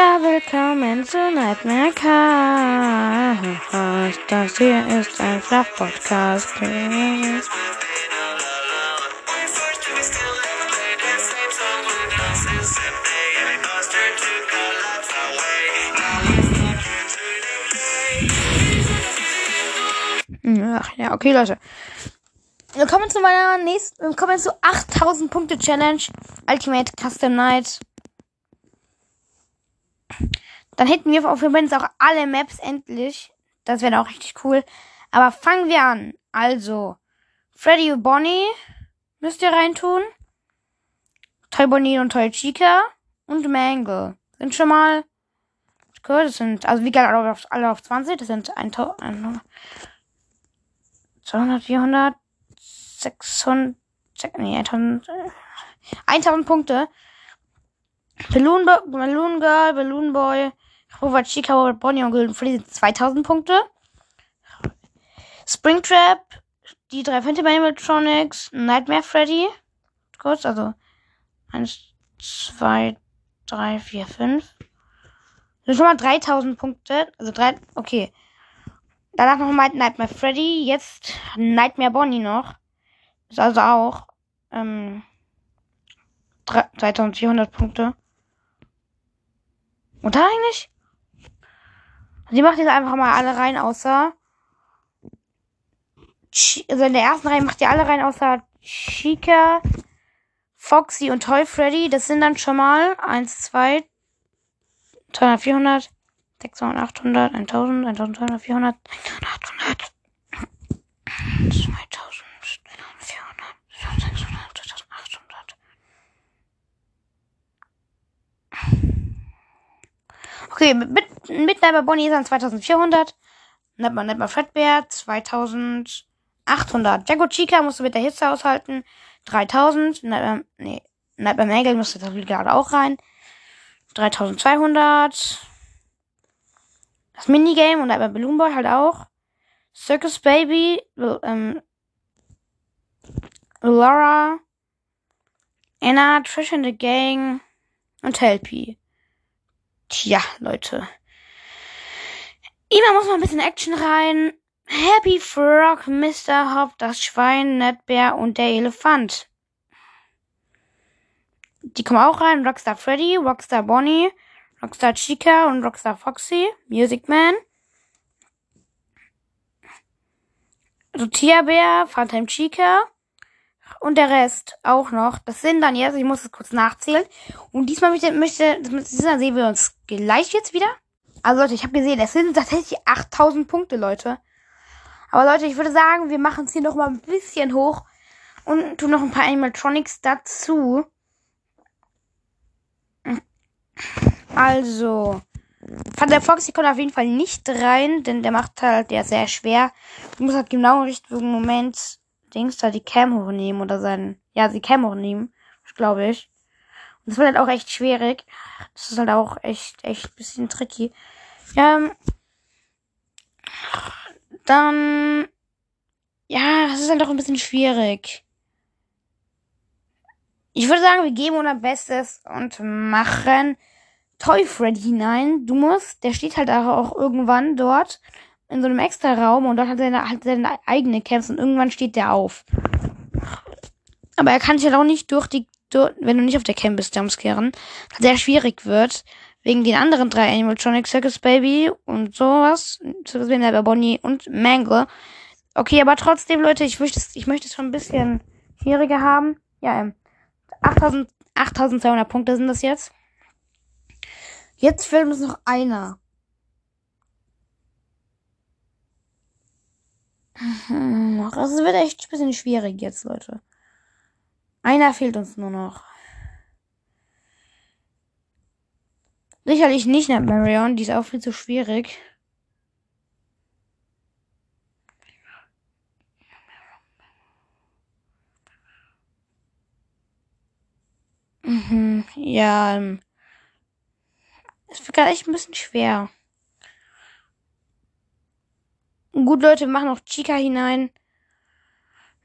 Ja, willkommen zu Nightmare Cast. Das hier ist ein Flach-Podcast. Ach ja, okay, Leute. Willkommen zu meiner nächsten, willkommen zu 8000 Punkte Challenge Ultimate Custom Night. Dann hätten wir auf übrigens auch alle Maps endlich. Das wäre auch richtig cool. Aber fangen wir an. Also, Freddy und Bonnie müsst ihr reintun. Toy Bonnie und Toy Chica und Mangle. Sind schon mal Gut, das sind, also wie gesagt, alle auf, alle auf 20, das sind 1000, 200, 400, 600, nee, 1000, 1000 Punkte. Balloon, Balloon Girl, Balloon Boy, Robert Chica, Bonnie und Golden Freddy sind 2000 Punkte. Springtrap, die drei Phantom Animatronics, Nightmare Freddy. Kurz, also 1, 2, 3, 4, 5. Sind schon mal 3000 Punkte. Also drei, okay. Danach noch mal Nightmare Freddy. Jetzt Nightmare Bonnie noch. Ist also auch ähm, 3400 Punkte. Und da eigentlich? Die macht jetzt einfach mal alle rein, außer. Also in der ersten Reihe macht ihr alle rein, außer Chica, Foxy und Toy Freddy. Das sind dann schon mal 1, 2, 200, 400, 600, 800, 1000, 1200, 400, 800, Okay, mit, mit Nightmare Bonnie ist dann 2400. Nightmare, Nightmare Fredbear 2800. Django Chica musste mit der Hitze aushalten. 3000. Nightmare, nee, Nightmare Mangle musste das gerade auch rein. 3200. Das Minigame und Nightmare Balloon Boy halt auch. Circus Baby, ähm, Laura, Anna, Trish and the Gang und Helpy. Tja, Leute. Immer muss mal ein bisschen Action rein. Happy Frog, Mr. Hop, das Schwein, Netbär und der Elefant. Die kommen auch rein. Rockstar Freddy, Rockstar Bonnie, Rockstar Chica und Rockstar Foxy, Music Man. Sotia Bär, Phantom Chica, und der Rest auch noch. Das sind dann jetzt, ich muss es kurz nachzählen. Und diesmal möchte, möchte diesmal sehen wir uns gleich jetzt wieder. Also Leute, ich habe gesehen, es sind tatsächlich 8000 Punkte, Leute. Aber Leute, ich würde sagen, wir machen es hier noch mal ein bisschen hoch und tun noch ein paar Animatronics dazu. Also, der Foxy kommt auf jeden Fall nicht rein, denn der macht halt, der sehr schwer. Du musst halt genau im richtigen Moment Dings da die Cam hochnehmen oder sein, ja, die Cam hochnehmen, glaube ich. Und das wird halt auch echt schwierig. Das ist halt auch echt, echt bisschen tricky. Ähm, dann, ja, das ist halt auch ein bisschen schwierig. Ich würde sagen, wir geben unser Bestes und machen Toy Freddy hinein. Du musst, der steht halt auch irgendwann dort in so einem extra Raum und dort hat er halt seine eigene Camps und irgendwann steht der auf. Aber er kann sich halt auch nicht durch die, durch, wenn du nicht auf der Camp bist, Jumpscaren, sehr schwierig wird. Wegen den anderen drei Animatronic Circus Baby und sowas. Circus Baby, Bonnie und Mangle. Okay, aber trotzdem, Leute, ich möchte es, ich möchte es schon ein bisschen schwieriger haben. Ja, ähm, 8000, 8200 Punkte sind das jetzt. Jetzt fehlt uns noch einer. Das wird echt ein bisschen schwierig jetzt, Leute. Einer fehlt uns nur noch. Sicherlich nicht nach Marion, die ist auch viel zu schwierig. Mhm, ja, ähm, es wird gerade echt ein bisschen schwer. Gut, Leute, wir machen noch Chica hinein.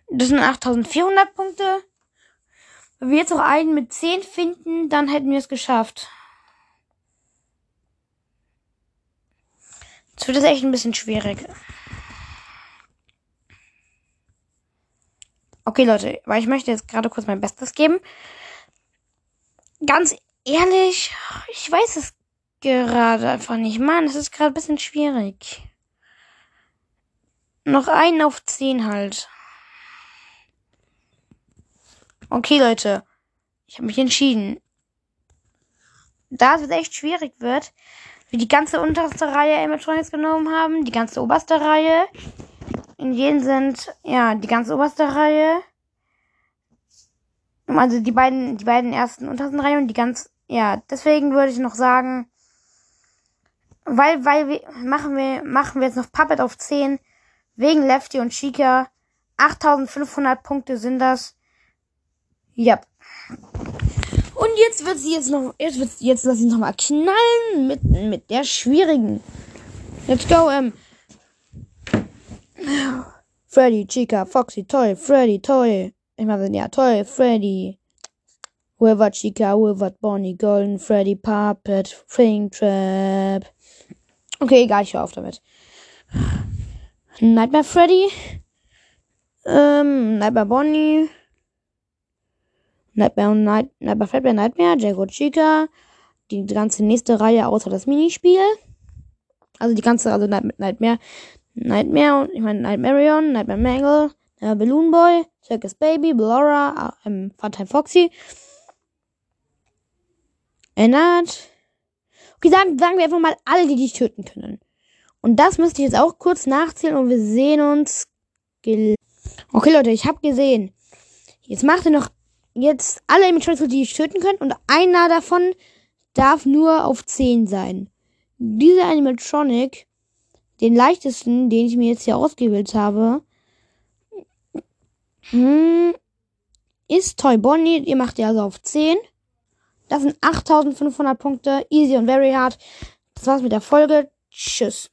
Das sind 8400 Punkte. Wenn wir jetzt noch einen mit 10 finden, dann hätten wir es geschafft. Jetzt wird es echt ein bisschen schwierig. Okay, Leute, weil ich möchte jetzt gerade kurz mein Bestes geben. Ganz ehrlich, ich weiß es gerade einfach nicht. Mann, es ist gerade ein bisschen schwierig. Noch einen auf zehn halt. Okay, Leute. Ich habe mich entschieden. Da es echt schwierig wird, wir die ganze unterste Reihe Animatronics genommen haben, die ganze oberste Reihe. In jenen sind, ja, die ganze oberste Reihe. Also die beiden, die beiden ersten untersten Reihen und die ganz, ja, deswegen würde ich noch sagen, weil, weil wir, machen wir, machen wir jetzt noch Puppet auf 10, wegen Lefty und Chica. 8500 Punkte sind das. Ja. Und jetzt wird sie jetzt noch, jetzt wird, jetzt lass ich noch mal knallen mit, mit der schwierigen. Let's go, ähm. Freddy, Chica, Foxy, Toy, Freddy, Toy. Ich meine, ja, Toy, Freddy. Whoever Chica, whoever Bonnie, Golden, Freddy, Puppet, Fring Trap. Okay, egal, ich höre auf damit. Nightmare Freddy. Ähm, Nightmare Bonnie. Nightmare und Night, Nightmare Fredbear Nightmare, Jago Chica. Die ganze nächste Reihe außer das Minispiel. Also die ganze, also Nightmare, Nightmare und ich meine Nightmarion, Nightmare Mangle, Nightmare Balloon Boy, Circus Baby, Bellora, ähm, Funtime Foxy. Ennard. Okay, sagen, sagen wir einfach mal alle, die dich töten können. Und das müsste ich jetzt auch kurz nachzählen und wir sehen uns. Okay, Leute, ich habe gesehen. Jetzt macht ihr noch jetzt alle Animatronics, die ich töten könnt und einer davon darf nur auf 10 sein. Dieser Animatronic, den leichtesten, den ich mir jetzt hier ausgewählt habe, hm, ist Toy Bonnie. Ihr macht ja also auf 10. Das sind 8500 Punkte. Easy und very hard. Das war's mit der Folge. Tschüss.